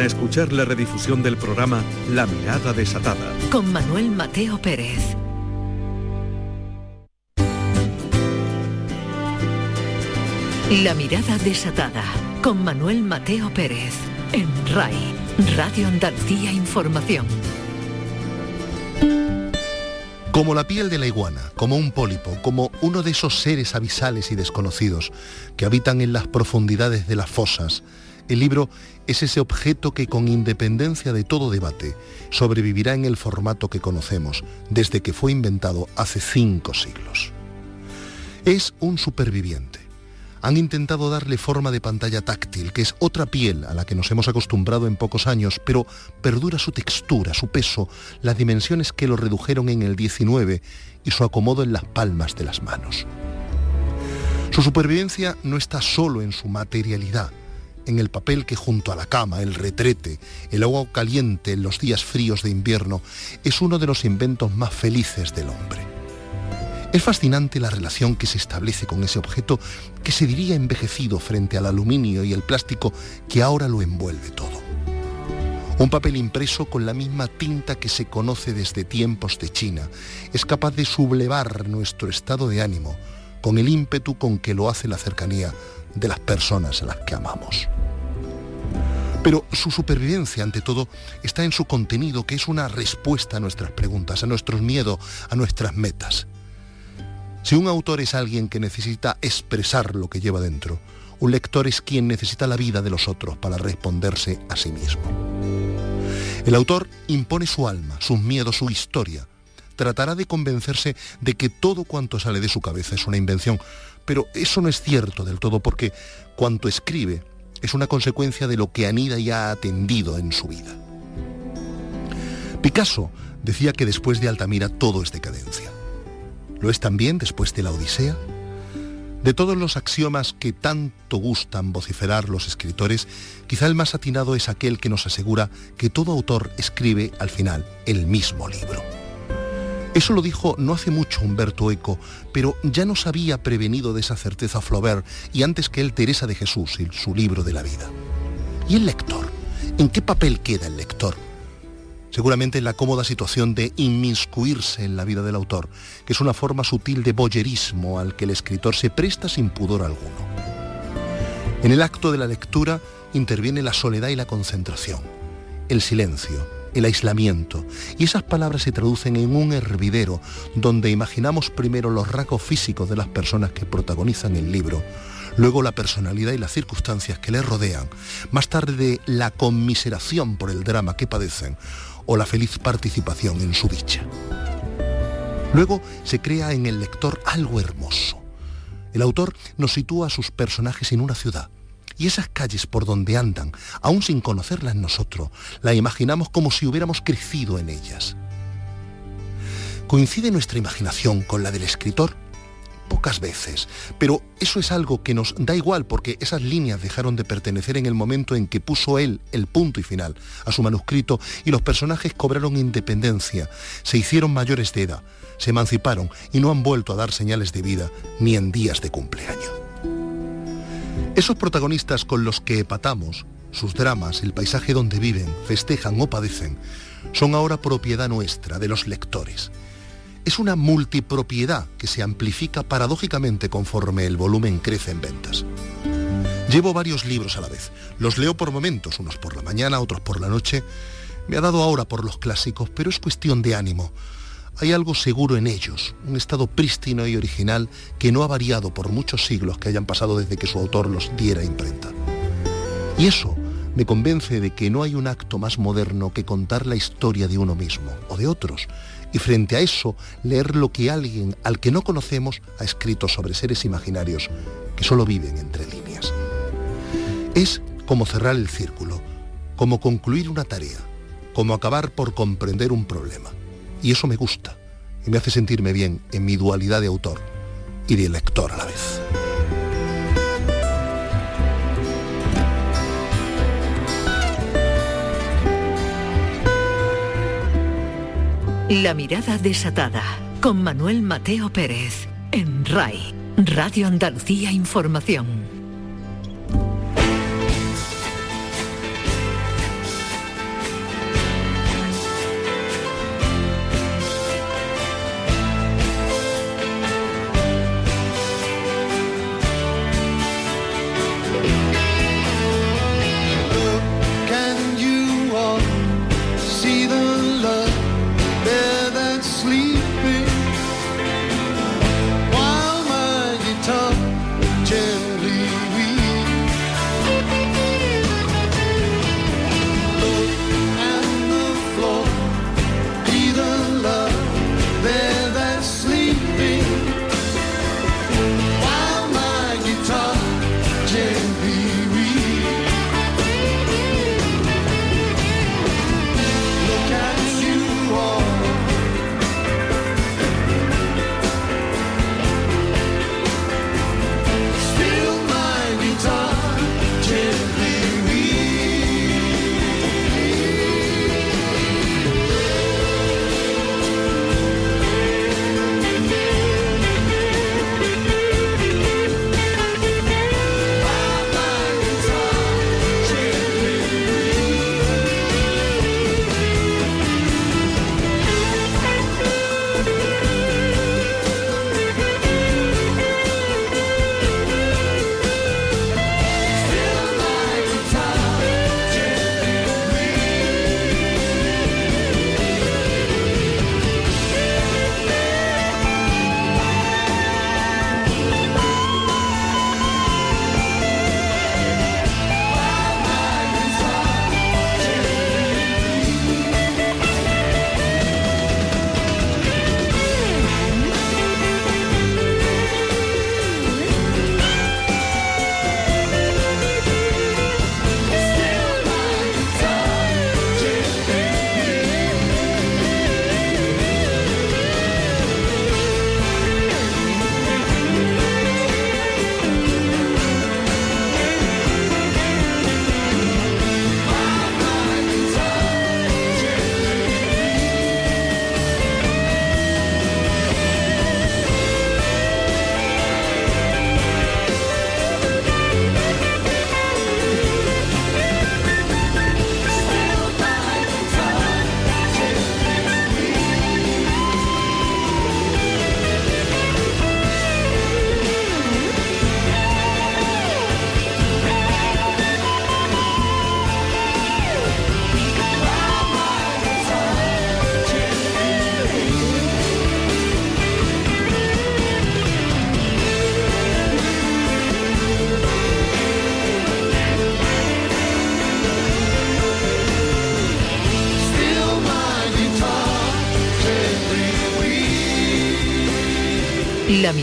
a escuchar la redifusión del programa La Mirada Desatada. Con Manuel Mateo Pérez. La Mirada Desatada. Con Manuel Mateo Pérez. En RAI. Radio Andalucía Información. Como la piel de la iguana, como un pólipo, como uno de esos seres abisales y desconocidos que habitan en las profundidades de las fosas, el libro es ese objeto que con independencia de todo debate sobrevivirá en el formato que conocemos desde que fue inventado hace cinco siglos. Es un superviviente. Han intentado darle forma de pantalla táctil, que es otra piel a la que nos hemos acostumbrado en pocos años, pero perdura su textura, su peso, las dimensiones que lo redujeron en el 19 y su acomodo en las palmas de las manos. Su supervivencia no está solo en su materialidad, en el papel que junto a la cama, el retrete, el agua caliente en los días fríos de invierno, es uno de los inventos más felices del hombre. Es fascinante la relación que se establece con ese objeto que se diría envejecido frente al aluminio y el plástico que ahora lo envuelve todo. Un papel impreso con la misma tinta que se conoce desde tiempos de China es capaz de sublevar nuestro estado de ánimo con el ímpetu con que lo hace la cercanía de las personas a las que amamos. Pero su supervivencia, ante todo, está en su contenido, que es una respuesta a nuestras preguntas, a nuestros miedos, a nuestras metas. Si un autor es alguien que necesita expresar lo que lleva dentro, un lector es quien necesita la vida de los otros para responderse a sí mismo. El autor impone su alma, sus miedos, su historia. Tratará de convencerse de que todo cuanto sale de su cabeza es una invención, pero eso no es cierto del todo porque cuanto escribe es una consecuencia de lo que anida y ha atendido en su vida. Picasso decía que después de Altamira todo es decadencia. ¿Lo es también después de la Odisea? De todos los axiomas que tanto gustan vociferar los escritores, quizá el más atinado es aquel que nos asegura que todo autor escribe al final el mismo libro. Eso lo dijo no hace mucho Humberto Eco, pero ya nos había prevenido de esa certeza Flaubert y antes que él Teresa de Jesús y su libro de la vida. ¿Y el lector? ¿En qué papel queda el lector? Seguramente en la cómoda situación de inmiscuirse en la vida del autor, que es una forma sutil de boyerismo al que el escritor se presta sin pudor alguno. En el acto de la lectura interviene la soledad y la concentración, el silencio, el aislamiento, y esas palabras se traducen en un hervidero donde imaginamos primero los rasgos físicos de las personas que protagonizan el libro, luego la personalidad y las circunstancias que les rodean, más tarde la conmiseración por el drama que padecen o la feliz participación en su dicha. Luego se crea en el lector algo hermoso. El autor nos sitúa a sus personajes en una ciudad, y esas calles por donde andan, aún sin conocerlas nosotros, la imaginamos como si hubiéramos crecido en ellas. ¿Coincide nuestra imaginación con la del escritor? Pocas veces, pero eso es algo que nos da igual porque esas líneas dejaron de pertenecer en el momento en que puso él el punto y final a su manuscrito y los personajes cobraron independencia, se hicieron mayores de edad, se emanciparon y no han vuelto a dar señales de vida ni en días de cumpleaños. Esos protagonistas con los que epatamos, sus dramas, el paisaje donde viven, festejan o padecen, son ahora propiedad nuestra, de los lectores. Es una multipropiedad que se amplifica paradójicamente conforme el volumen crece en ventas. Llevo varios libros a la vez. Los leo por momentos, unos por la mañana, otros por la noche. Me ha dado ahora por los clásicos, pero es cuestión de ánimo hay algo seguro en ellos, un estado prístino y original que no ha variado por muchos siglos que hayan pasado desde que su autor los diera imprenta. Y eso me convence de que no hay un acto más moderno que contar la historia de uno mismo o de otros, y frente a eso leer lo que alguien al que no conocemos ha escrito sobre seres imaginarios que solo viven entre líneas. Es como cerrar el círculo, como concluir una tarea, como acabar por comprender un problema. Y eso me gusta y me hace sentirme bien en mi dualidad de autor y de lector a la vez. La mirada desatada con Manuel Mateo Pérez en RAI, Radio Andalucía Información.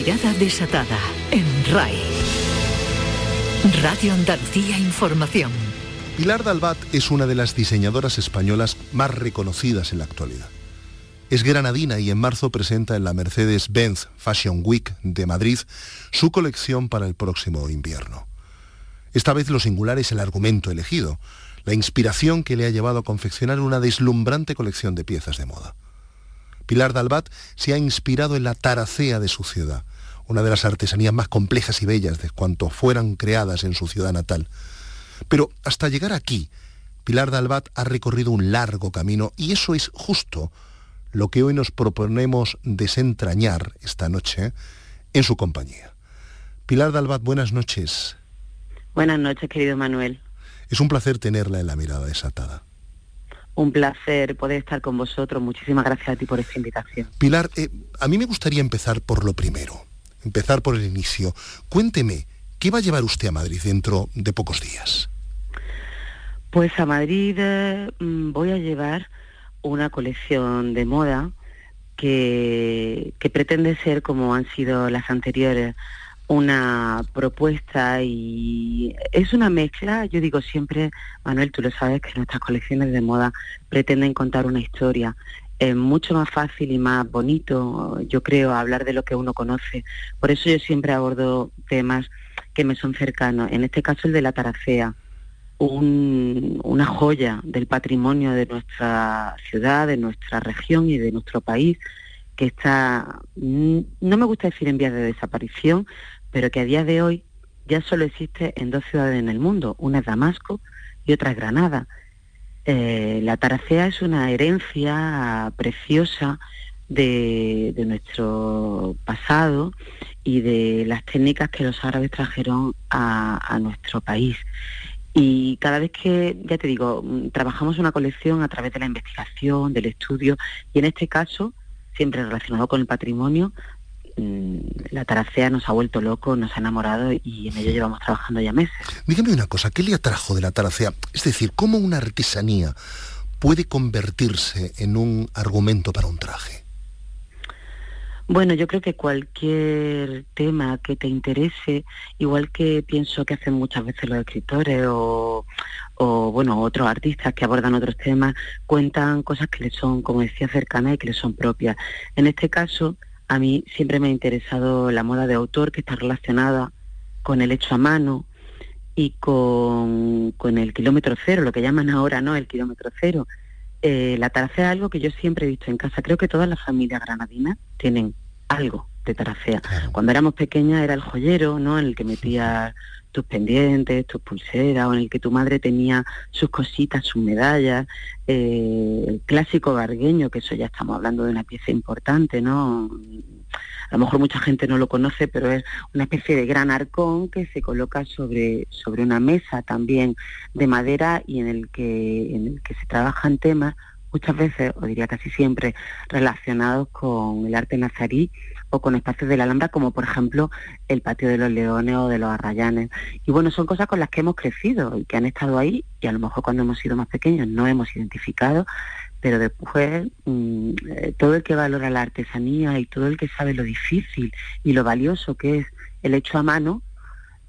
Mirada desatada en. Radio Andalucía Información. Pilar Dalbat es una de las diseñadoras españolas más reconocidas en la actualidad. Es granadina y en marzo presenta en la Mercedes-Benz Fashion Week de Madrid su colección para el próximo invierno. Esta vez lo singular es el argumento elegido, la inspiración que le ha llevado a confeccionar una deslumbrante colección de piezas de moda. Pilar Dalbat se ha inspirado en la taracea de su ciudad, una de las artesanías más complejas y bellas de cuanto fueran creadas en su ciudad natal. Pero hasta llegar aquí, Pilar Dalbat ha recorrido un largo camino y eso es justo lo que hoy nos proponemos desentrañar esta noche en su compañía. Pilar Dalbat, buenas noches. Buenas noches, querido Manuel. Es un placer tenerla en la mirada desatada. Un placer poder estar con vosotros. Muchísimas gracias a ti por esta invitación. Pilar, eh, a mí me gustaría empezar por lo primero, empezar por el inicio. Cuénteme, ¿qué va a llevar usted a Madrid dentro de pocos días? Pues a Madrid eh, mm, voy a llevar una colección de moda que, que pretende ser como han sido las anteriores, una propuesta y es una mezcla, yo digo siempre, Manuel, tú lo sabes, que nuestras colecciones de moda pretenden contar una historia. Es mucho más fácil y más bonito, yo creo, hablar de lo que uno conoce. Por eso yo siempre abordo temas que me son cercanos. En este caso el de la taracea, una joya del patrimonio de nuestra ciudad, de nuestra región y de nuestro país, que está, no me gusta decir en vías de desaparición, pero que a día de hoy ya solo existe en dos ciudades en el mundo, una es Damasco y otra es Granada. Eh, la taracea es una herencia preciosa de, nuestro pasado y de las técnicas que los árabes trajeron a, a nuestro país. Y cada vez que, ya te digo, mm, trabajamos una colección a través de la investigación, del estudio, y en este caso, siempre relacionado con el patrimonio, la taracea nos ha vuelto loco, nos ha enamorado y en ello llevamos trabajando ya meses. Dígame una cosa, ¿qué le atrajo de la taracea? Es decir, ¿cómo una artesanía puede convertirse en un argumento para un traje? Bueno, yo creo que cualquier tema que te interese, igual que pienso que hacen muchas veces los escritores o, o bueno, otros artistas que abordan otros temas, cuentan cosas que les son, como decía, cercanas y que les son propias. En este caso, a mí siempre me ha interesado la moda de autor que está relacionada con el hecho a mano y con, el kilómetro cero, lo que llaman ahora, ¿no? El kilómetro cero. Eh, la taracea es algo que yo siempre he visto en casa. Creo que todas las familias granadinas tienen algo de taracea. Cuando éramos pequeñas era el joyero, ¿no? En el que metía tus pendientes, tus pulseras, o en el que tu madre tenía sus cositas, sus medallas, eh, el clásico gargueño, que eso ya estamos hablando de una pieza importante, ¿no? A lo mejor mucha gente no lo conoce, pero es una especie de gran arcón que se coloca sobre, sobre una mesa también de madera y en el que, en el que se trabajan temas muchas veces, o diría casi siempre, relacionados con el arte nazarí o con espacios de la Alhambra, como por ejemplo el patio de los leones o de los arrayanes. Y bueno, son cosas con las que hemos crecido y que han estado ahí y a lo mejor cuando hemos sido más pequeños no hemos identificado, pero después mm, eh, todo el que valora la artesanía y todo el que sabe lo difícil y lo valioso que es el hecho a mano,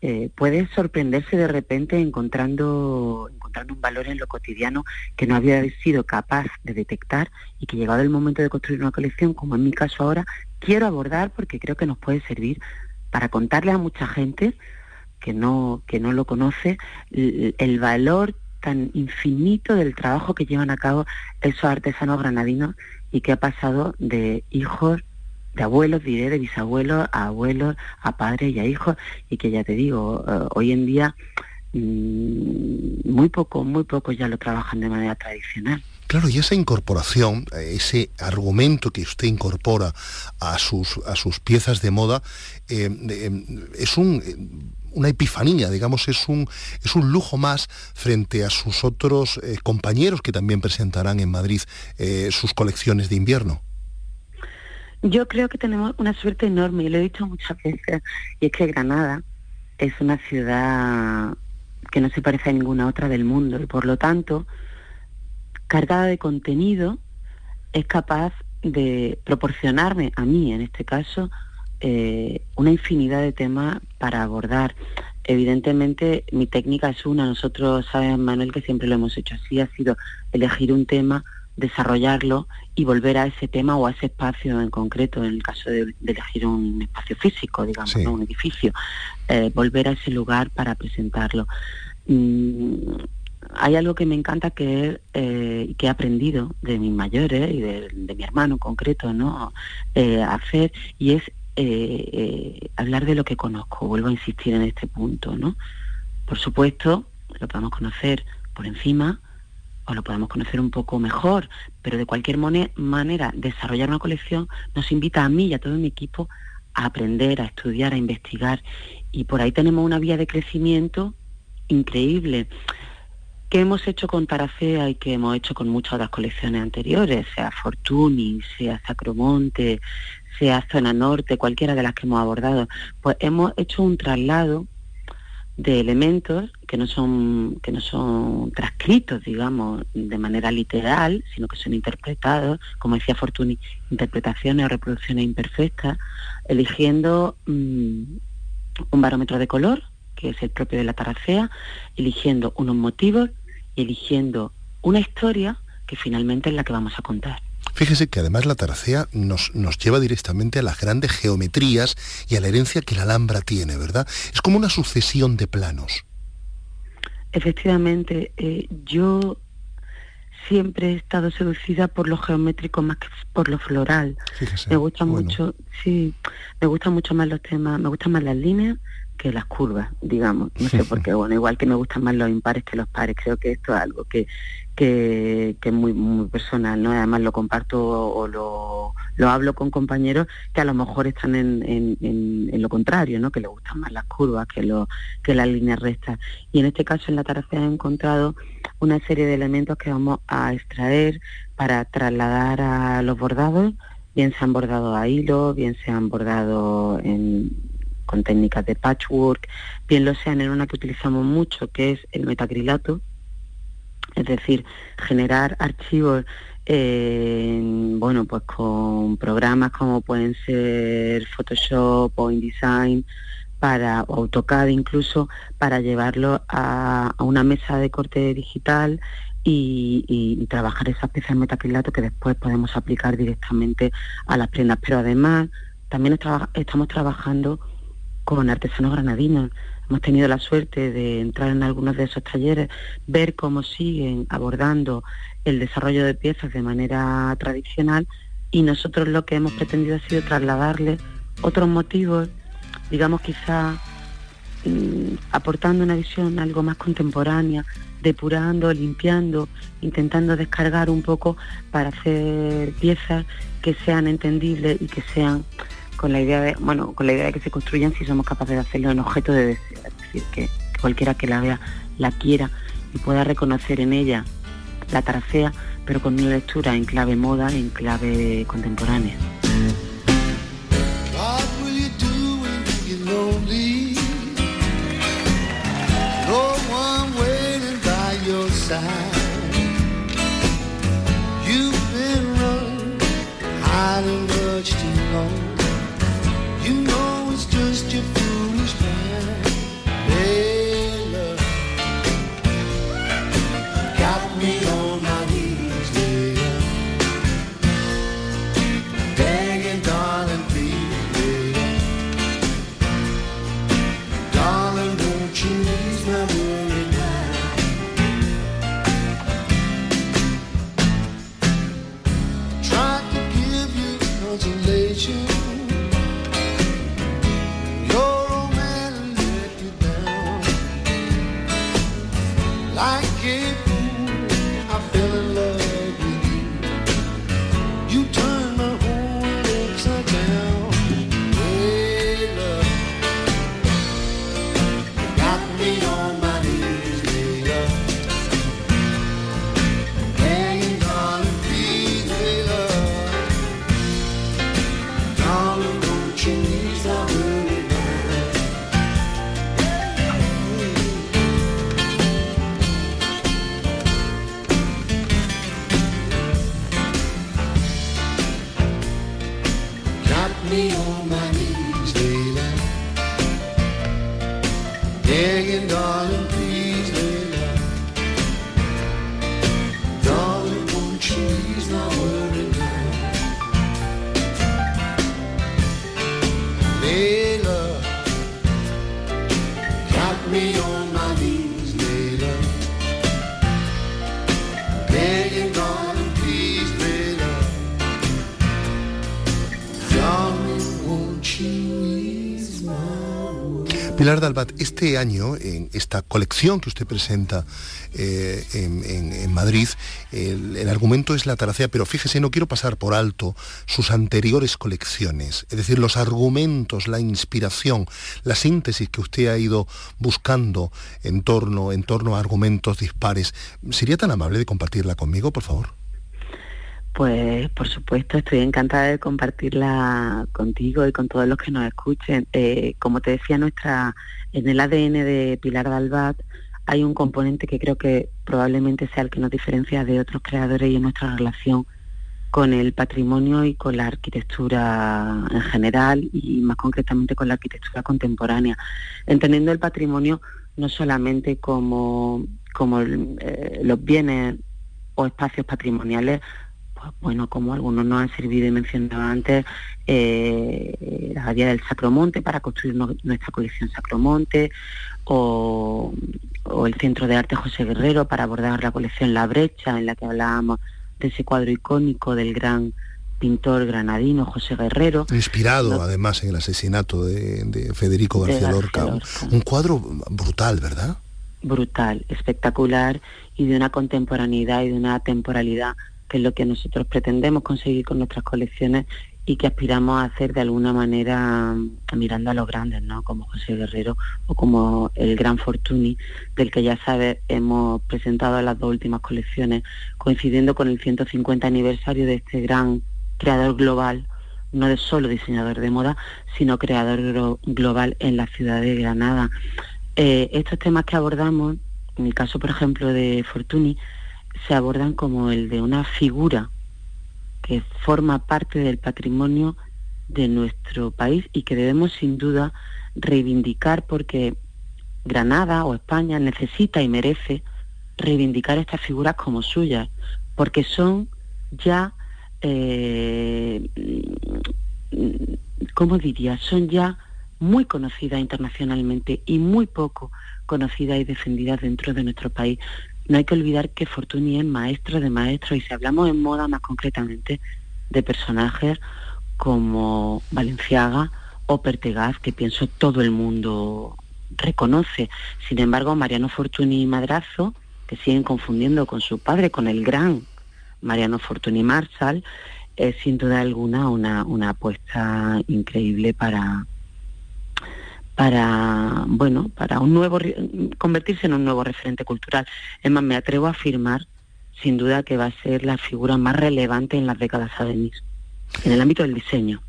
eh, puede sorprenderse de repente encontrando, encontrando un valor en lo cotidiano que no había sido capaz de detectar y que llegado el momento de construir una colección, como en mi caso ahora, quiero abordar porque creo que nos puede servir para contarle a mucha gente que no, que no lo conoce el, valor tan infinito del trabajo que llevan a cabo esos artesanos granadinos y que ha pasado de hijos de abuelos, diré, de bisabuelos a abuelos, a padres y a hijos, y que ya te digo, eh, hoy en día mm, muy poco, muy poco ya lo trabajan de manera tradicional. Claro, y esa incorporación, eh, ese argumento que usted incorpora a sus, a sus piezas de moda, eh, es un una epifanía, digamos, es un, es un lujo más frente a sus otros compañeros que también presentarán en Madrid sus colecciones de invierno. Yo creo que tenemos una suerte enorme, y lo he dicho muchas veces, y es que Granada es una ciudad que no se parece a ninguna otra del mundo y por lo tanto, cargada de contenido, es capaz de proporcionarme a mí, en este caso, eh, una infinidad de temas para abordar. Evidentemente mi técnica es una, nosotros sabes Manuel que siempre lo hemos hecho así, ha sido elegir un tema, desarrollarlo y volver a ese tema o a ese espacio en concreto, en el caso de, elegir un espacio físico, digamos, un edificio, eh, volver a ese lugar para presentarlo. Mm, hay algo que me encanta que, eh, que he aprendido de mis mayores y de, mi hermano en concreto, ¿no? Eh, hacer y es eh, hablar de lo que conozco. Vuelvo a insistir en este punto, ¿no? Por supuesto, lo podemos conocer por encima o lo podemos conocer un poco mejor, pero de cualquier manera desarrollar una colección nos invita a mí y a todo mi equipo a aprender, a estudiar, a investigar y por ahí tenemos una vía de crecimiento increíble que hemos hecho con Taracea y que hemos hecho con muchas otras colecciones anteriores, sea Fortuny, sea Sacromonte, sea Zona Norte, cualquiera de las que hemos abordado, pues hemos hecho un traslado de elementos que no son que no son transcritos digamos de manera literal sino que son interpretados como decía Fortuny interpretaciones o reproducciones imperfectas eligiendo mm, un barómetro de color que es el propio de la taracea eligiendo unos motivos eligiendo una historia que finalmente es la que vamos a contar. Fíjese que además la taracea nos, nos, lleva directamente a las grandes geometrías y a la herencia que la Alhambra tiene, ¿verdad? Es como una sucesión de planos. Efectivamente, eh, yo siempre he estado seducida por lo geométrico más que por lo floral. Fíjese, me gusta mucho, sí, me gustan mucho más los temas, me gustan más las líneas, que las curvas, digamos. No sé por qué, bueno, igual que me gustan más los impares que los pares, creo que esto es algo que, que, es muy, muy personal, ¿no? Además lo comparto o lo, lo hablo con compañeros que a lo mejor están en, en, lo contrario, ¿no? Que les gustan más las curvas que, lo, que las líneas rectas. Y en este caso en la tarafea he encontrado una serie de elementos que vamos a extraer para trasladar a los bordados, bien se han bordado a hilo, bien se han bordado en con técnicas de patchwork, bien lo sean en una que utilizamos mucho, que es el metacrilato, es decir, generar archivos bueno, pues con programas como pueden ser Photoshop o InDesign para o AutoCAD incluso para llevarlo a, una mesa de corte digital y, trabajar esas piezas de metacrilato que después podemos aplicar directamente a las prendas. Pero además también estamos trabajando con artesanos granadinos. Hemos tenido la suerte de entrar en algunos de esos talleres, ver cómo siguen abordando el desarrollo de piezas de manera tradicional y nosotros lo que hemos pretendido ha sido trasladarle otros motivos, digamos quizá mm, aportando una visión algo más contemporánea, depurando, limpiando, intentando descargar un poco para hacer piezas que sean entendibles y que sean con la idea de, bueno, con la idea de que se construyan si somos capaces de hacerlo en objeto de deseo, es decir, que, cualquiera que la vea la quiera y pueda reconocer en ella la tarafea, pero con una lectura en clave moda, en clave contemporánea. Pilar Dalbat, este año, en esta colección que usted presenta eh, en, Madrid, el, argumento es la taracea, pero fíjese, no quiero pasar por alto sus anteriores colecciones, es decir, los argumentos, la inspiración, la síntesis que usted ha ido buscando en torno, en torno a argumentos dispares. ¿Sería tan amable de compartirla conmigo, por favor? Pues por supuesto, estoy encantada de compartirla contigo y con todos los que nos escuchen. Eh, como te decía, nuestra en el ADN de Pilar Dalbat hay un componente que creo que probablemente sea el que nos diferencia de otros creadores y en nuestra relación con el patrimonio y con la arquitectura en general y más concretamente con la arquitectura contemporánea, entendiendo el patrimonio no solamente como, como eh, los bienes o espacios patrimoniales bueno, como algunos nos han servido y mencionaba antes, eh, la Abadía del Sacromonte para construir nuestra colección Sacromonte, o, el Centro de Arte José Guerrero para abordar la colección La Brecha, en la que hablábamos de ese cuadro icónico del gran pintor granadino José Guerrero. Inspirado además en el asesinato de, Federico García, Lorca. Un cuadro brutal, ¿verdad? Brutal, espectacular y de una contemporaneidad y de una temporalidad que es lo que nosotros pretendemos conseguir con nuestras colecciones y que aspiramos a hacer de alguna manera mm, mirando a los grandes, ¿no? Como José Guerrero o como el Gran Fortuny, del que ya sabes hemos presentado las dos últimas colecciones, coincidiendo con el 150 aniversario de este gran creador global, no de solo diseñador de moda, sino creador global en la ciudad de Granada. Eh, estos temas que abordamos, en el caso por ejemplo de Fortuny, se abordan como el de una figura que forma parte del patrimonio de nuestro país y que debemos sin duda reivindicar porque Granada o España necesita y merece reivindicar estas figuras como suyas, porque son ya, eh, ¿cómo diría? Son ya muy conocidas internacionalmente y muy poco conocidas y defendidas dentro de nuestro país. No hay que olvidar que Fortuny es maestro de maestros y si hablamos en moda más concretamente de personajes como Valenciaga o Pertegaz, que pienso todo el mundo reconoce. Sin embargo, Mariano Fortuny y Madrazo, que siguen confundiendo con su padre, con el gran Mariano Fortuny Marshall, es sin duda alguna una, una apuesta increíble para, para, bueno, para un nuevo, convertirse en un nuevo referente cultural. Es más, me atrevo a afirmar, sin duda, que va a ser la figura más relevante en las décadas a venir, en el ámbito del diseño.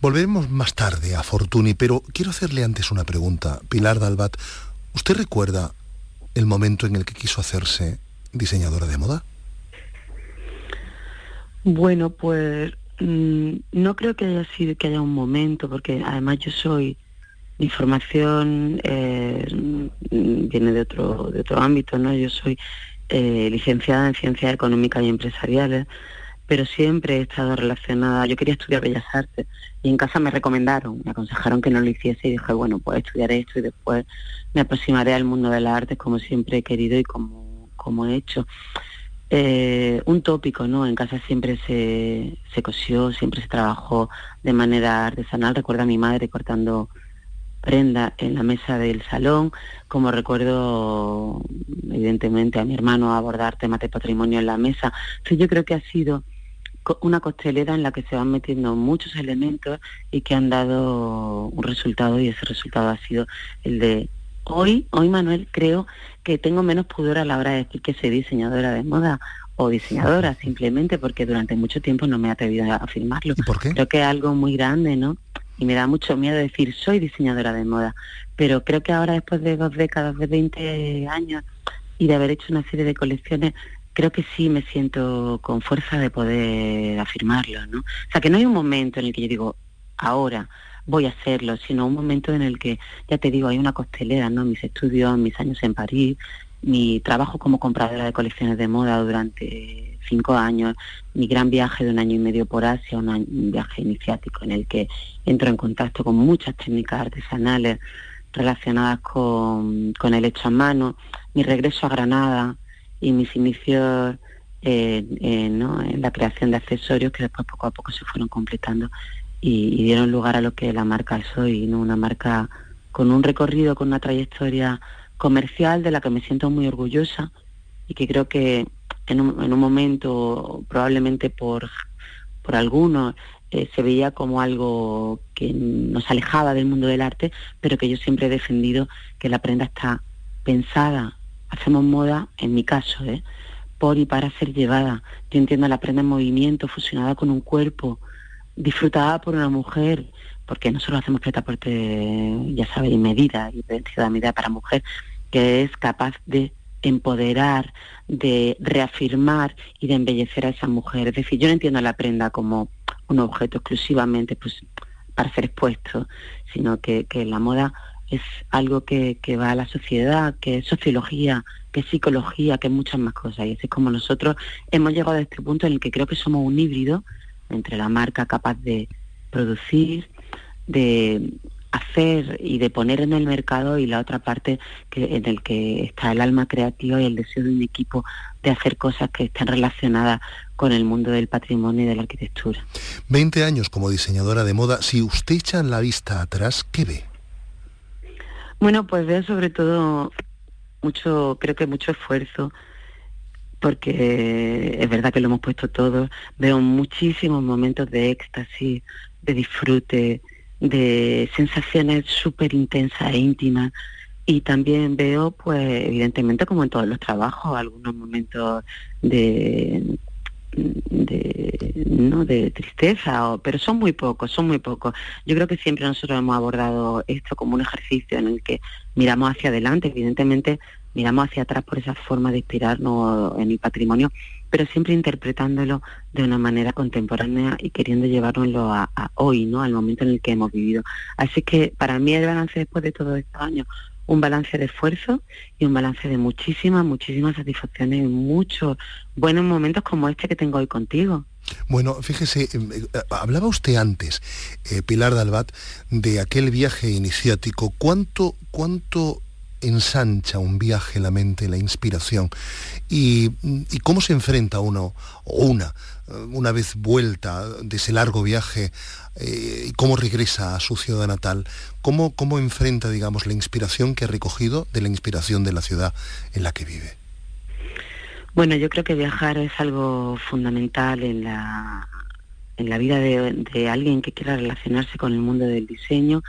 Volveremos más tarde a Fortuny, pero quiero hacerle antes una pregunta. Pilar Dalbat, ¿usted recuerda el momento en el que quiso hacerse diseñadora de moda? Bueno, pues mm, no creo que haya sido que haya un momento, porque además yo soy mi formación eh, viene de otro, de otro ámbito, ¿no? Yo soy eh, licenciada en Ciencias Económicas y Empresariales, pero siempre he estado relacionada, yo quería estudiar Bellas Artes y en casa me recomendaron, me aconsejaron que no lo hiciese y dije, bueno, pues estudiaré esto y después me aproximaré al mundo de las artes como siempre he querido y como, como he hecho. Eh, un tópico, ¿no? En casa siempre se, se cosió, siempre se trabajó de manera artesanal. Recuerdo a mi madre cortando prenda en la mesa del salón, como recuerdo evidentemente a mi hermano abordar temas de patrimonio en la mesa. Entonces yo creo que ha sido una costelera en la que se van metiendo muchos elementos y que han dado un resultado y ese resultado ha sido el de hoy, hoy Manuel, creo que tengo menos pudor a la hora de decir que soy diseñadora de moda o diseñadora simplemente porque durante mucho tiempo no me he atrevido a afirmarlo. por qué? Creo que es algo muy grande, ¿no? Y me da mucho miedo decir soy diseñadora de moda, pero creo que ahora después de dos décadas, de 20 años y de haber hecho una serie de colecciones, creo que sí me siento con fuerza de poder afirmarlo, ¿no? O sea, que no hay un momento en el que yo digo, ahora voy a hacerlo, sino un momento en el que, ya te digo, hay una costelera, ¿no? Mis estudios, mis años en París, mi trabajo como compradora de colecciones de moda durante cinco años, mi gran viaje de un año y medio por Asia, un, viaje iniciático en el que entro en contacto con muchas técnicas artesanales relacionadas con, el hecho a mano, mi regreso a Granada y mis inicios en la creación de accesorios que después poco a poco se fueron completando y, dieron lugar a lo que la marca es hoy, ¿no? una marca con un recorrido, con una trayectoria comercial de la que me siento muy orgullosa y que creo que en un, en un momento, probablemente por, por algunos, eh, se veía como algo que nos alejaba del mundo del arte, pero que yo siempre he defendido que la prenda está pensada, hacemos moda, en mi caso, ¿eh? por y para ser llevada. Yo entiendo la prenda en movimiento, fusionada con un cuerpo, disfrutada por una mujer, porque nosotros hacemos preta ya sabéis, medida y de medida para mujer, que es capaz de empoderar, de reafirmar y de embellecer a esa mujer. Es decir, yo no entiendo la prenda como un objeto exclusivamente pues, para ser expuesto, sino que, la moda es algo que, que, va a la sociedad, que es sociología, que es psicología, que es muchas más cosas. Y así es como nosotros hemos llegado a este punto en el que creo que somos un híbrido entre la marca capaz de producir, de hacer y de poner en el mercado y la otra parte que, en el que está el alma creativa y el deseo de un equipo de hacer cosas que estén relacionadas con el mundo del patrimonio y de la arquitectura. 20 años como diseñadora de moda, si usted echa la vista atrás, ¿qué ve? Bueno, pues veo sobre todo mucho, creo que mucho esfuerzo, porque es verdad que lo hemos puesto todos, veo muchísimos momentos de éxtasis, de disfrute, de sensaciones súper intensas e íntimas. Y también veo, pues, evidentemente, como en todos los trabajos, algunos momentos de, de, ¿no? de tristeza, pero son muy pocos, son muy pocos. Yo creo que siempre nosotros hemos abordado esto como un ejercicio en el que miramos hacia adelante, evidentemente miramos hacia atrás por esa forma de inspirarnos en el patrimonio, pero siempre interpretándolo de una manera contemporánea y queriendo llevárnoslo a, hoy, ¿no? Al momento en el que hemos vivido. Así que para mí el balance después de todos estos años, un balance de esfuerzo y un balance de muchísimas, muchísimas satisfacciones y muchos buenos momentos como este que tengo hoy contigo. Bueno, fíjese, em, eh, hablaba usted antes, eh, Pilar Dalbat, de aquel viaje iniciático. ¿Cuánto, cuánto ensancha un viaje la mente, la inspiración, y, cómo se enfrenta uno o una, una vez vuelta de ese largo viaje, eh, y cómo regresa a su ciudad natal, cómo, cómo enfrenta, digamos, la inspiración que ha recogido de la inspiración de la ciudad en la que vive. Bueno, yo creo que viajar es algo fundamental en la, en la vida de alguien que quiera relacionarse con el mundo del diseño,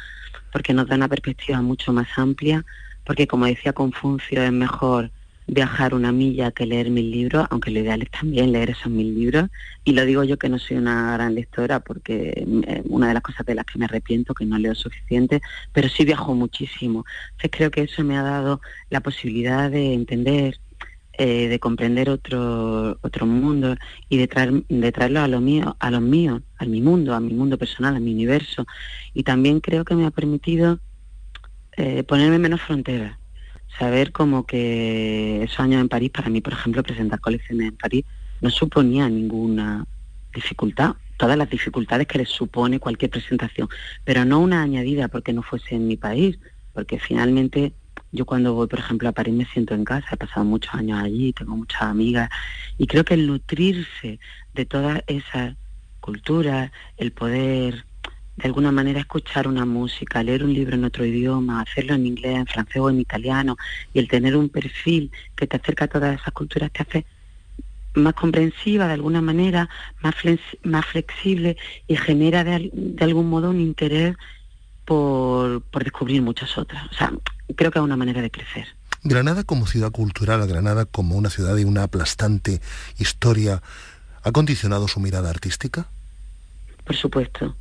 porque nos da una perspectiva mucho más amplia, porque como decía Confucio, es mejor viajar una milla que leer mil libros, aunque lo ideal es también leer esos mil libros. Y lo digo yo que no soy una gran lectora, porque eh, una de las cosas de las que me arrepiento, que no leo suficiente, pero sí viajo muchísimo. Entonces creo que eso me ha dado la posibilidad de entender, eh, de comprender otro, otro mundo y de, traer, de traerlo a lo mío, a los míos, a mi mundo, a mi mundo personal, a mi universo. Y también creo que me ha permitido eh, ponerme menos fronteras, saber como que esos años en París, para mí, por ejemplo, presentar colecciones en París no suponía ninguna dificultad, todas las dificultades que les supone cualquier presentación, pero no una añadida porque no fuese en mi país, porque finalmente yo cuando voy, por ejemplo, a París me siento en casa, he pasado muchos años allí, tengo muchas amigas, y creo que el nutrirse de toda esa cultura, el poder de alguna manera escuchar una música, leer un libro en otro idioma, hacerlo en inglés, en francés o en italiano, y el tener un perfil que te acerca a todas esas culturas te hace más comprensiva de alguna manera, más, más flexible y genera de, algún modo un interés por, por descubrir muchas otras. O sea, creo que es una manera de crecer. Granada como ciudad cultural, Granada como una ciudad de una aplastante historia, ¿ha condicionado su mirada artística? Por supuesto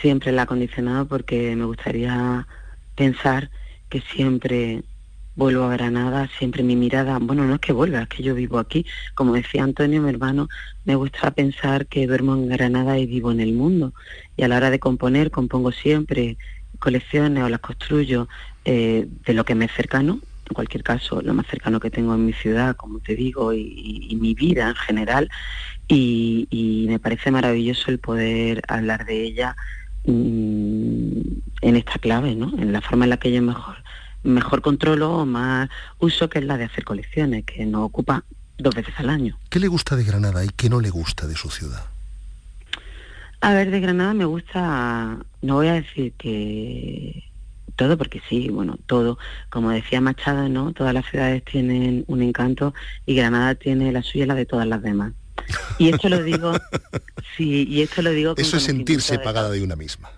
siempre la ha condicionado porque me gustaría pensar que siempre vuelvo a Granada, siempre mi mirada, bueno, no es que vuelva, es que yo vivo aquí. Como decía Antonio, mi hermano, me gusta pensar que duermo en Granada y vivo en el mundo. Y a la hora de componer, compongo siempre colecciones o las construyo eh, de lo que me es cercano, en cualquier caso, lo más cercano que tengo en mi ciudad, como te digo, y, mi vida en general. Y, y me parece maravilloso el poder hablar de ella en esta clave, ¿no? En la forma en la que yo mejor, mejor controlo o más uso, que es la de hacer colecciones, que nos ocupa dos veces al año. ¿Qué le gusta de Granada y qué no le gusta de su ciudad? A ver, de Granada me gusta, no voy a decir que, todo porque sí, bueno, todo. Como decía Machado, ¿no? Todas las ciudades tienen un encanto y Granada tiene la suya y la de todas las demás. Y esto lo digo, sí, y esto lo digo. Eso es sentirse pagada de una misma.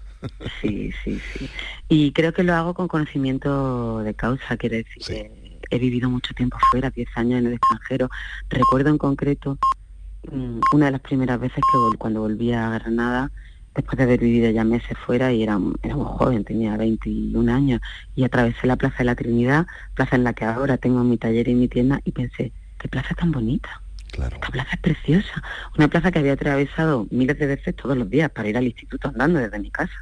Sí, sí, sí. Y creo que lo hago con conocimiento de causa, quiere decir que he vivido mucho tiempo fuera, 10 años en el extranjero. Recuerdo en concreto mm, una de las primeras veces que cuando volví a Granada, después de haber vivido ya meses fuera y era, era muy joven, tenía 21 años, y atravesé la Plaza de la Trinidad, plaza en la que ahora tengo mi taller y mi tienda, y pensé, qué plaza tan bonita. Esta plaza es preciosa. Una plaza que había atravesado miles de veces todos los días para ir al instituto andando desde mi casa.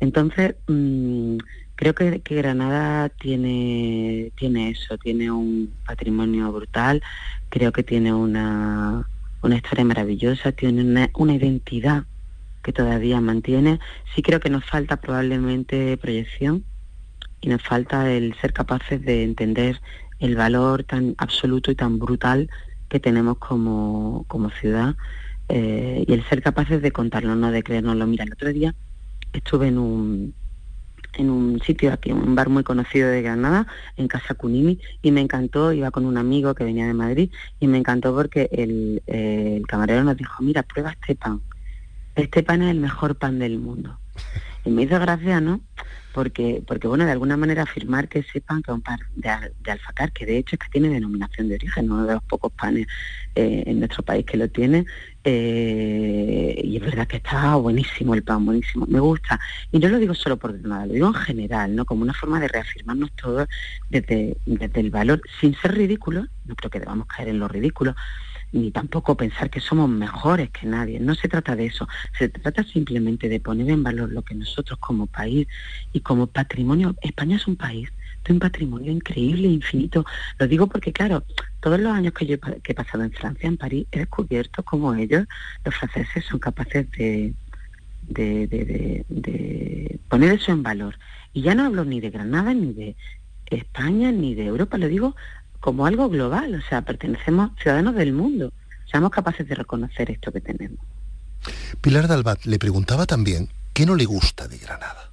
Entonces, mm, creo que, Granada tiene, tiene eso, tiene un patrimonio brutal, creo que tiene una, una historia maravillosa, tiene una, una identidad que todavía mantiene. Sí creo que nos falta probablemente proyección y nos falta el ser capaces de entender el valor tan absoluto y tan brutal que tenemos como, como ciudad eh, y el ser capaces de contarlo, no de creérnoslo. Mira, el otro día estuve en un, en un sitio aquí, un bar muy conocido de Granada, en Casa Cunini, y me encantó, iba con un amigo que venía de Madrid, y me encantó porque el, eh, el camarero nos dijo, mira, prueba este pan, este pan es el mejor pan del mundo. Y me hizo gracia, ¿no? Porque, porque bueno, de alguna manera afirmar que sepan que un pan de, de, alfacar, que de hecho es que tiene denominación de origen, uno de los pocos panes eh, en nuestro país que lo tiene, eh, y es verdad que está buenísimo el pan, buenísimo, me gusta. Y no lo digo solo por nada, lo digo en general, ¿no? Como una forma de reafirmarnos todos desde, desde el valor, sin ser ridículos, no creo que debamos caer en lo ridículo, ni tampoco pensar que somos mejores que nadie. No se trata de eso. Se trata simplemente de poner en valor lo que nosotros como país y como patrimonio, España es un país de un patrimonio increíble, infinito. Lo digo porque, claro, todos los años que yo he pasado en Francia, en París, he descubierto cómo ellos, los franceses, son capaces de, de, de, de, poner eso en valor. Y ya no hablo ni de Granada, ni de España, ni de Europa, lo digo como algo global, o sea, pertenecemos ciudadanos del mundo, seamos capaces de reconocer esto que tenemos. Pilar Dalbat le preguntaba también qué no le gusta de Granada.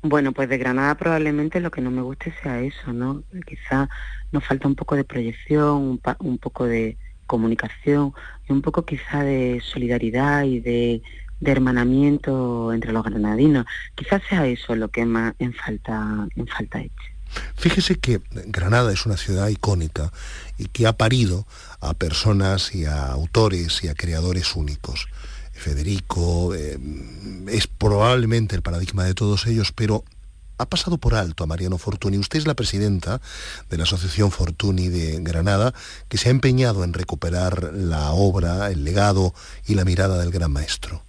Bueno, pues de Granada probablemente lo que no me guste sea eso, ¿no? Quizá nos falta un poco de proyección, un, poco de comunicación y un poco quizá de solidaridad y de, de, hermanamiento entre los granadinos. Quizás sea eso lo que más en falta, en falta eche. Fíjese que Granada es una ciudad icónica y que ha parido a personas y a autores y a creadores únicos. Federico eh, es probablemente el paradigma de todos ellos, pero ha pasado por alto a Mariano Fortuny. Usted es la presidenta de la Asociación Fortuny de Granada, que se ha empeñado en recuperar la obra, el legado y la mirada del gran maestro.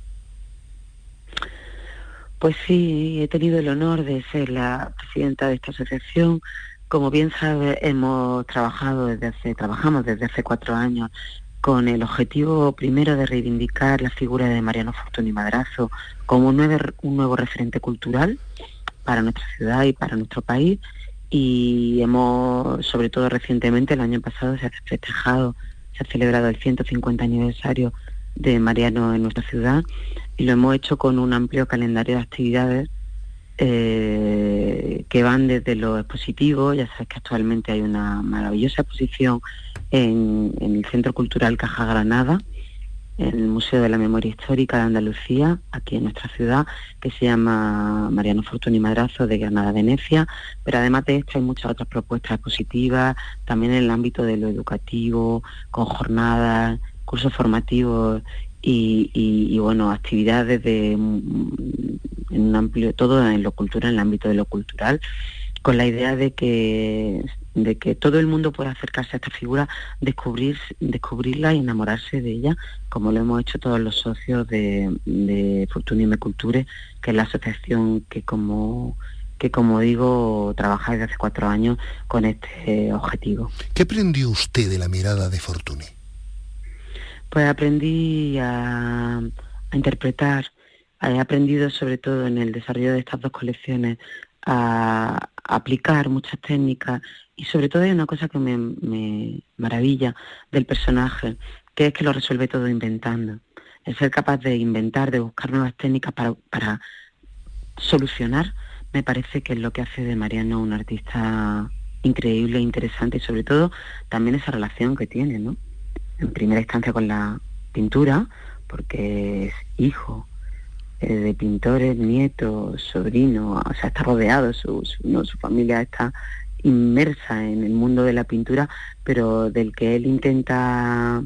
Pues sí, he tenido el honor de ser la presidenta de esta asociación. Como bien sabe, hemos trabajado desde hace, trabajamos desde hace cuatro años con el objetivo primero de reivindicar la figura de Mariano Fortuny Madrazo como un nuevo, un nuevo referente cultural para nuestra ciudad y para nuestro país. Y hemos, sobre todo recientemente, el año pasado se ha festejado, se ha celebrado el 150 aniversario de Mariano en nuestra ciudad y lo hemos hecho con un amplio calendario de actividades eh, que van desde lo expositivo, ya sabes que actualmente hay una maravillosa exposición en, el Centro Cultural Caja Granada, en el Museo de la Memoria Histórica de Andalucía, aquí en nuestra ciudad, que se llama Mariano Fortuny Madrazo de Granada, Venecia, pero además de esto hay muchas otras propuestas expositivas, también en el ámbito de lo educativo, con jornadas, cursos formativos y, bueno, actividades de en un amplio, todo en lo cultural, en el ámbito de lo cultural, con la idea de que de que todo el mundo pueda acercarse a esta figura, descubrir, descubrirla y enamorarse de ella, como lo hemos hecho todos los socios de, de Fortunime Culture, que es la asociación que como que como digo trabaja desde hace cuatro años con este objetivo. ¿Qué aprendió usted de la mirada de Fortuny? Pues aprendí a, interpretar, he aprendido sobre todo en el desarrollo de estas dos colecciones a, aplicar muchas técnicas y sobre todo hay una cosa que me, maravilla del personaje, que es que lo resuelve todo inventando. El ser capaz de inventar, de buscar nuevas técnicas para, para solucionar me parece que es lo que hace de Mariano un artista increíble, interesante y sobre todo también esa relación que tiene, ¿no? En primera instancia con la pintura, porque es hijo eh, de pintores, nieto, sobrino, o sea, está rodeado, su, su familia está inmersa en el mundo de la pintura, pero del que él intenta,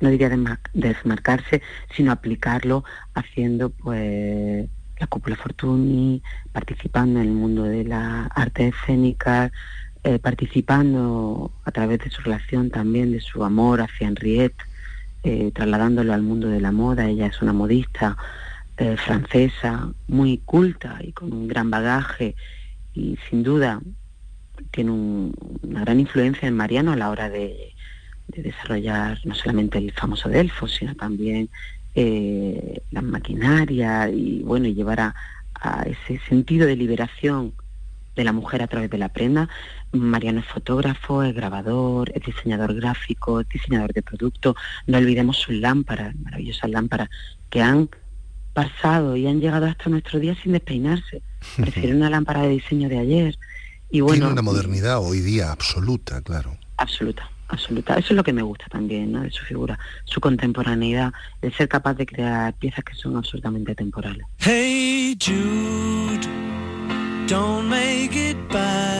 no diría desmarcarse, sino aplicarlo haciendo pues la cúpula Fortuny, participando en el mundo de la arte escénica, eh, participando a través de su relación también, de su amor hacia Henriette, eh, trasladándolo al mundo de la moda. Ella es una modista eh, francesa, muy culta y con un gran bagaje y sin duda tiene una gran influencia en Mariano a la hora de, desarrollar no solamente el famoso Delfos, sino también eh, la maquinaria y bueno, y llevar a, ese sentido de liberación de la mujer a través de la prenda. Mariano es fotógrafo, es grabador, es diseñador gráfico, es diseñador de producto. No olvidemos sus lámparas, maravillosas lámparas, que han pasado y han llegado hasta nuestro día sin despeinarse. Prefiero una lámpara de diseño de ayer, y bueno, Tiene una modernidad hoy día absoluta, claro. Absoluta, absoluta. Eso es lo que me gusta también, ¿no? De su figura, su contemporaneidad, el ser capaz de crear piezas que son absolutamente temporales. Hey Jude, don't make it bad.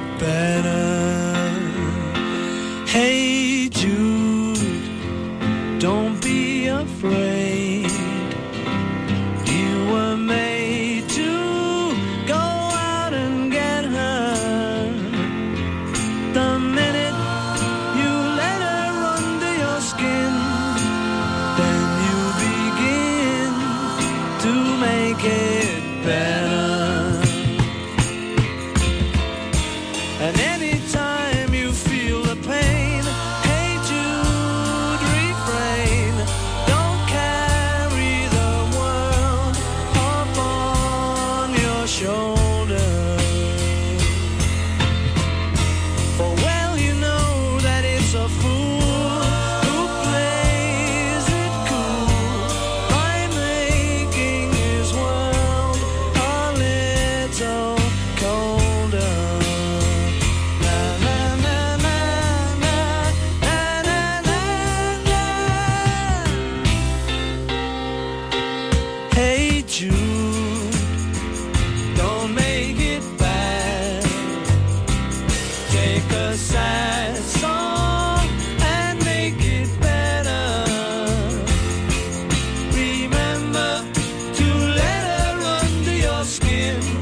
you.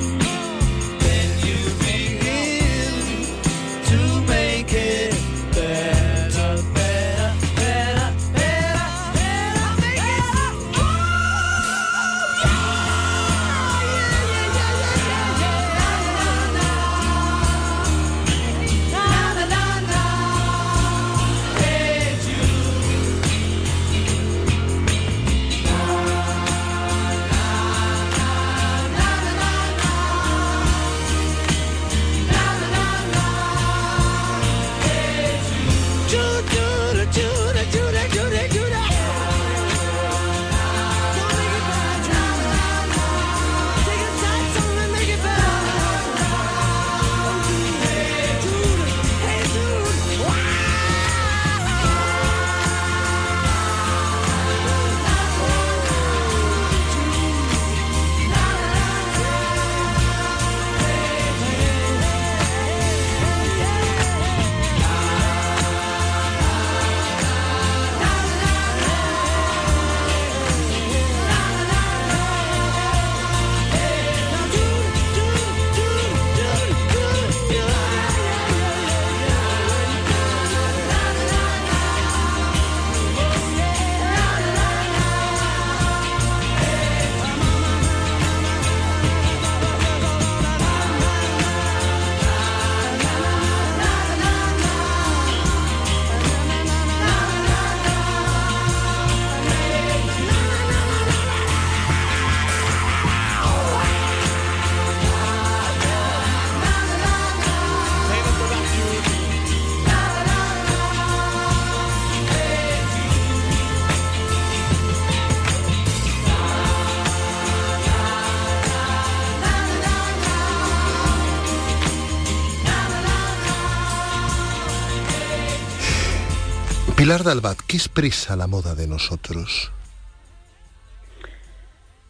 Pilar Dalbat, ¿qué expresa la moda de nosotros?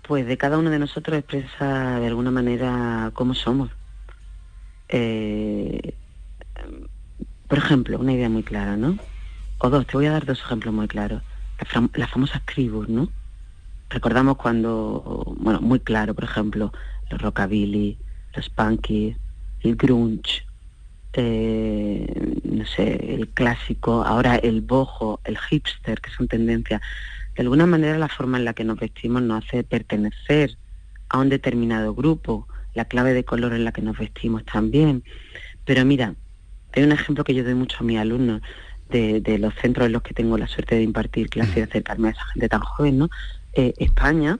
Pues de cada uno de nosotros expresa de alguna manera cómo somos. Eh, por ejemplo, una idea muy clara, ¿no? O dos, te voy a dar dos ejemplos muy claros. Las, famosas tribus, ¿no? Recordamos cuando, bueno, muy claro, por ejemplo, los rockabilly, los punky, el grunge, eh, no sé, el clásico, ahora el bojo, el hipster, que son tendencias. De alguna manera la forma en la que nos vestimos nos hace pertenecer a un determinado grupo, la clave de color en la que nos vestimos también. Pero mira, hay un ejemplo que yo doy mucho a mis alumnos de, los centros en los que tengo la suerte de impartir clases y acercarme a esa gente tan joven, ¿no? Eh, España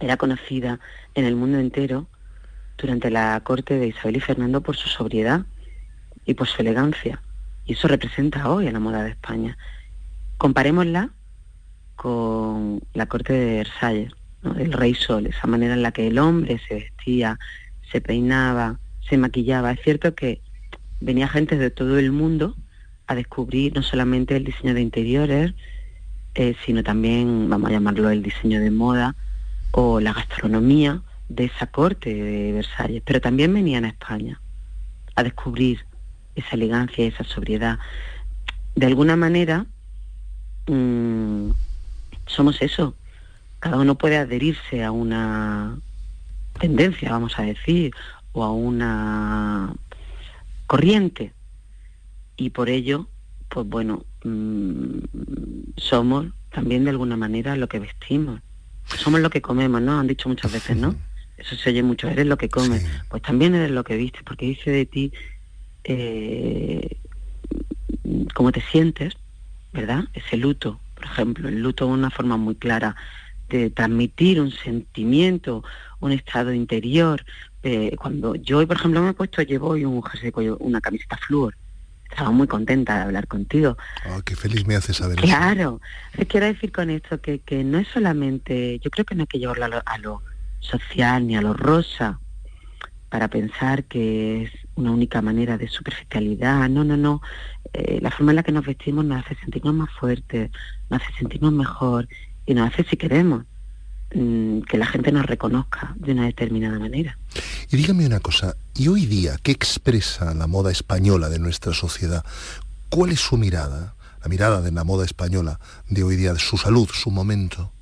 era conocida en el mundo entero durante la corte de Isabel y Fernando por su sobriedad y por su elegancia. Y eso representa hoy a la moda de España. Comparémosla con la corte de Versalles, el rey Sol, esa manera en la que el hombre se vestía, se peinaba, se maquillaba. Es cierto que venía gente de todo el mundo a descubrir no solamente el diseño de interiores, eh, sino también, vamos a llamarlo, el diseño de moda o la gastronomía de esa corte de Versalles, pero también venían a España a descubrir esa elegancia, esa sobriedad. De alguna manera, mm, somos eso. Cada uno puede adherirse a una tendencia, vamos a decir, o a una corriente. Y por ello, pues bueno, mm, somos también de alguna manera lo que vestimos. Somos lo que comemos, ¿no? Han dicho muchas veces, ¿no? Eso se oye mucho, eres lo que comes. Pues también eres lo que vistes, porque dice de ti eh, cómo te sientes, ¿verdad? Ese luto, por ejemplo, el luto es una forma muy clara de transmitir un sentimiento, un estado interior, eh, cuando yo por ejemplo, me he puesto, llevo hoy un jersey una camiseta flúor. Estaba muy contenta de hablar contigo. Oh, qué feliz me hace saber claro. Claro. Quiero decir con esto que, que, no es solamente, yo creo que no hay que llevarlo a lo, social ni a lo rosa para pensar que es una única manera de superficialidad. No, no, no. Eh, la forma en la que nos vestimos nos hace sentirnos más fuertes, nos hace sentirnos mejor y nos hace, si queremos, Mm, que la gente nos reconozca de una determinada manera. Y dígame una cosa, ¿y hoy día qué expresa la moda española de nuestra sociedad? ¿Cuál es su mirada, la mirada de la moda española de hoy día, su salud, su momento?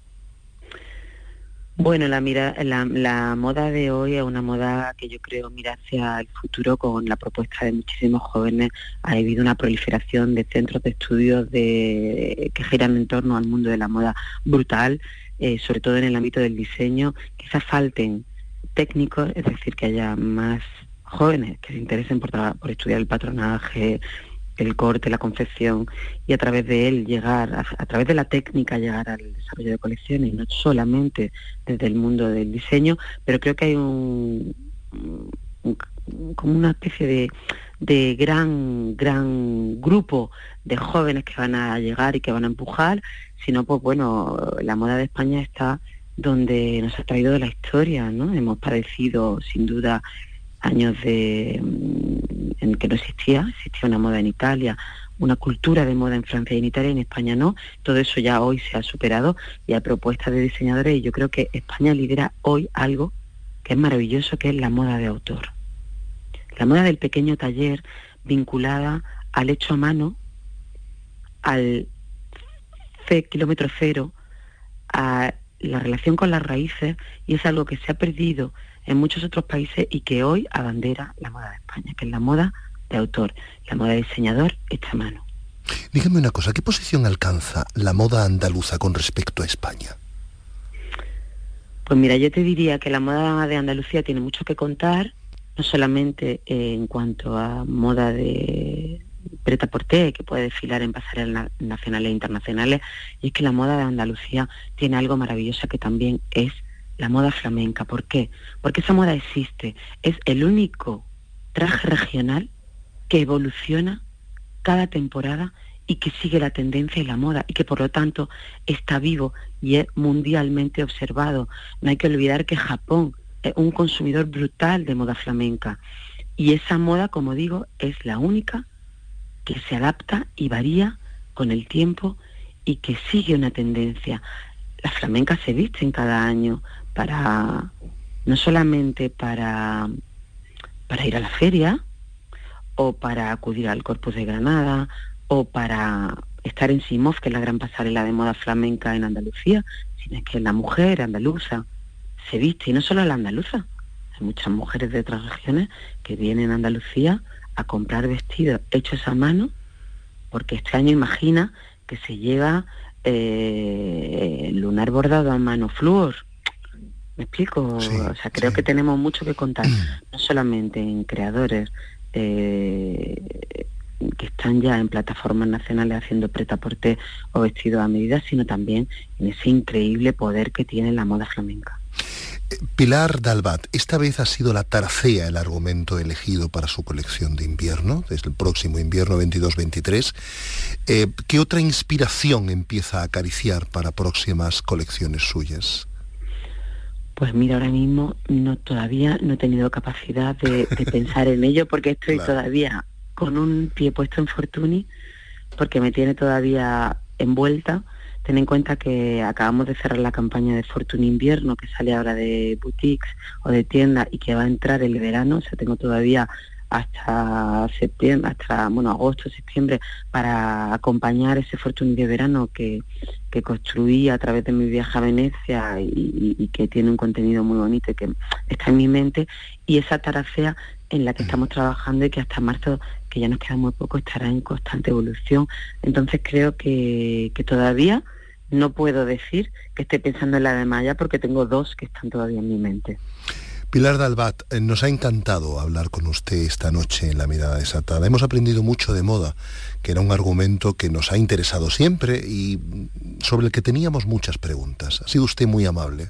Bueno, la, mira, la, moda de hoy es una moda que yo creo mira hacia el futuro con la propuesta de muchísimos jóvenes. Ha habido una proliferación de centros de estudios de, que giran en torno al mundo de la moda brutal. Eh, sobre todo en el ámbito del diseño, quizás falten técnicos, es decir, que haya más jóvenes que se interesen por, por estudiar el patronaje, el corte, la confección y a través de él llegar, a, través de la técnica llegar al desarrollo de colecciones, no solamente desde el mundo del diseño, pero creo que hay un, como una especie de, de gran, gran grupo de jóvenes que van a llegar y que van a empujar sino pues bueno, la moda de España está donde nos ha traído de la historia, ¿no? Hemos padecido sin duda años de, en que no existía, existía una moda en Italia, una cultura de moda en Francia y en Italia, en España no. Todo eso ya hoy se ha superado y hay propuestas de diseñadores y yo creo que España lidera hoy algo que es maravilloso, que es la moda de autor. La moda del pequeño taller vinculada al hecho a mano, al kilómetro cero a la relación con las raíces y es algo que se ha perdido en muchos otros países y que hoy abandera la moda de España, que es la moda de autor, la moda de diseñador hecha a mano. Dígame una cosa, ¿qué posición alcanza la moda andaluza con respecto a España? Pues mira, yo te diría que la moda de Andalucía tiene mucho que contar, no solamente en cuanto a moda de, preta porté que puede desfilar en pasarelas nacionales e internacionales y es que la moda de Andalucía tiene algo maravilloso que también es la moda flamenca. ¿Por qué? Porque esa moda existe. Es el único traje regional que evoluciona cada temporada y que sigue la tendencia y la moda y que por lo tanto está vivo y es mundialmente observado. No hay que olvidar que Japón es un consumidor brutal de moda flamenca y esa moda, como digo, es la única que se adapta y varía con el tiempo y que sigue una tendencia. Las flamencas se visten cada año para, no solamente para, para ir a la feria, o para acudir al Corpus de Granada, o para estar en Simov, que es la gran pasarela de moda flamenca en Andalucía, sino que la mujer andaluza se viste, y no solo la andaluza, hay muchas mujeres de otras regiones que vienen a Andalucía a comprar vestidos hechos a mano, porque este año imagina que se lleva eh, lunar bordado a mano flúor. ¿Me explico? o sea, creo que tenemos mucho que contar, no solamente en creadores eh, que están ya en plataformas nacionales haciendo pretaporte o vestidos a medida, sino también en ese increíble poder que tiene la moda flamenca. Pilar Dalbat, esta vez ha sido la tarcea el argumento elegido para su colección de invierno, desde el próximo invierno 22-23. Eh, ¿Qué otra inspiración empieza a acariciar para próximas colecciones suyas? Pues mira, ahora mismo no todavía no he tenido capacidad de, pensar en ello porque estoy todavía con un pie puesto en Fortuny, porque me tiene todavía envuelta Ten en cuenta que acabamos de cerrar la campaña de Fortune Invierno, que sale ahora de boutiques o de tiendas y que va a entrar el verano. O sea, tengo todavía hasta septiembre, hasta bueno, agosto, septiembre, para acompañar ese Fortuny de verano que, que construí a través de mi viaje a Venecia y, que tiene un contenido muy bonito y que está en mi mente. Y esa taracea en la que estamos trabajando y que hasta marzo, que ya nos queda muy poco, estará en constante evolución. Entonces creo que, todavía no puedo decir que esté pensando en la de Maya porque tengo dos que están todavía en mi mente. Pilar Dalbat, eh, nos ha encantado hablar con usted esta noche en La Mirada Desatada. Hemos aprendido mucho de moda, que era un argumento que nos ha interesado siempre y sobre el que teníamos muchas preguntas. Ha sido usted muy amable.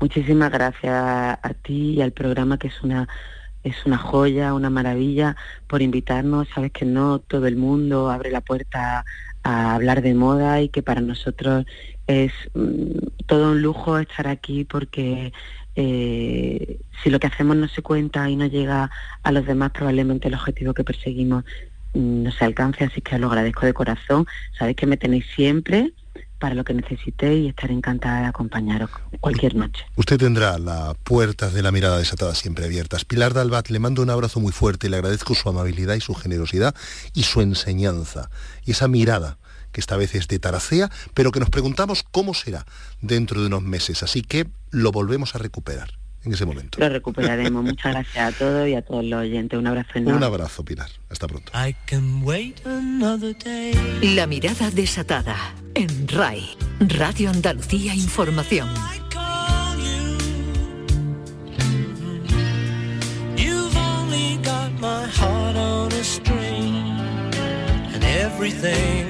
Muchísimas gracias a ti y al programa, que es una es una joya, una maravilla por invitarnos. Sabes que no todo el mundo abre la puerta a hablar de moda y que para nosotros es mm, todo un lujo estar aquí porque eh, si lo que hacemos no se cuenta y no llega a los demás, probablemente el objetivo que perseguimos mm, no se alcance. Así que os lo agradezco de corazón. Sabéis que me tenéis siempre para lo que necesitéis y estaré encantada de acompañaros cualquier noche. Usted tendrá las puertas de la mirada desatada siempre abiertas. Pilar Dalbat, le mando un abrazo muy fuerte y le agradezco su amabilidad y su generosidad y su enseñanza y esa mirada que esta vez es de Taracea, pero que nos preguntamos cómo será dentro de unos meses. Así que lo volvemos a recuperar en ese momento. Lo recuperaremos. Muchas gracias a todos y a todos los oyentes. Un abrazo enorme. Un abrazo, Pilar. Hasta pronto. La mirada desatada en RAI, Radio Andalucía Información. everything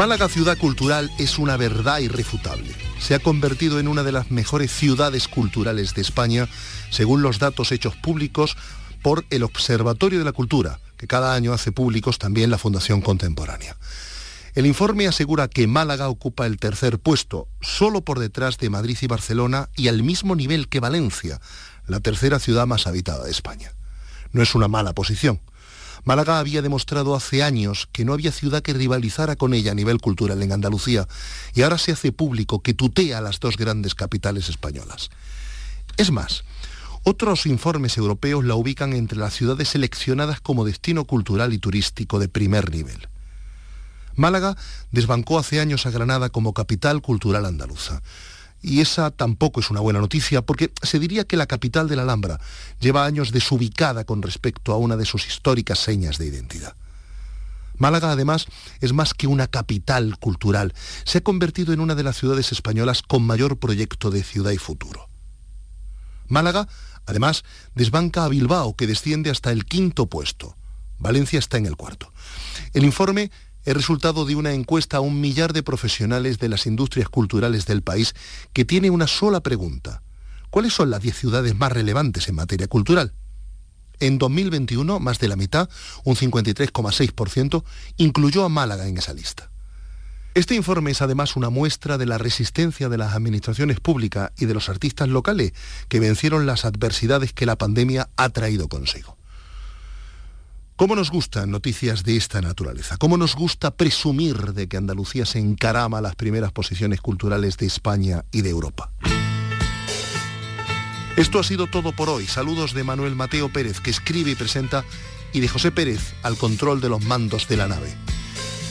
Málaga Ciudad Cultural es una verdad irrefutable. Se ha convertido en una de las mejores ciudades culturales de España, según los datos hechos públicos por el Observatorio de la Cultura, que cada año hace públicos también la Fundación Contemporánea. El informe asegura que Málaga ocupa el tercer puesto, solo por detrás de Madrid y Barcelona y al mismo nivel que Valencia, la tercera ciudad más habitada de España. No es una mala posición. Málaga había demostrado hace años que no había ciudad que rivalizara con ella a nivel cultural en Andalucía y ahora se hace público que tutea a las dos grandes capitales españolas. Es más, otros informes europeos la ubican entre las ciudades seleccionadas como destino cultural y turístico de primer nivel. Málaga desbancó hace años a Granada como capital cultural andaluza. Y esa tampoco es una buena noticia porque se diría que la capital de la Alhambra lleva años desubicada con respecto a una de sus históricas señas de identidad. Málaga, además, es más que una capital cultural. Se ha convertido en una de las ciudades españolas con mayor proyecto de ciudad y futuro. Málaga, además, desbanca a Bilbao, que desciende hasta el quinto puesto. Valencia está en el cuarto. El informe es resultado de una encuesta a un millar de profesionales de las industrias culturales del país que tiene una sola pregunta. ¿Cuáles son las 10 ciudades más relevantes en materia cultural? En 2021, más de la mitad, un 53,6%, incluyó a Málaga en esa lista. Este informe es además una muestra de la resistencia de las administraciones públicas y de los artistas locales que vencieron las adversidades que la pandemia ha traído consigo. ¿Cómo nos gustan noticias de esta naturaleza? ¿Cómo nos gusta presumir de que Andalucía se encarama a las primeras posiciones culturales de España y de Europa? Esto ha sido todo por hoy. Saludos de Manuel Mateo Pérez, que escribe y presenta, y de José Pérez, al control de los mandos de la nave.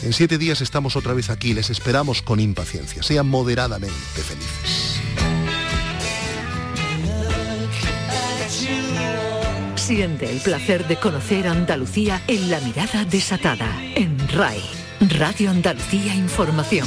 En siete días estamos otra vez aquí, les esperamos con impaciencia. Sean moderadamente felices. Siente el placer de conocer Andalucía en la mirada desatada en RAI, Radio Andalucía Información.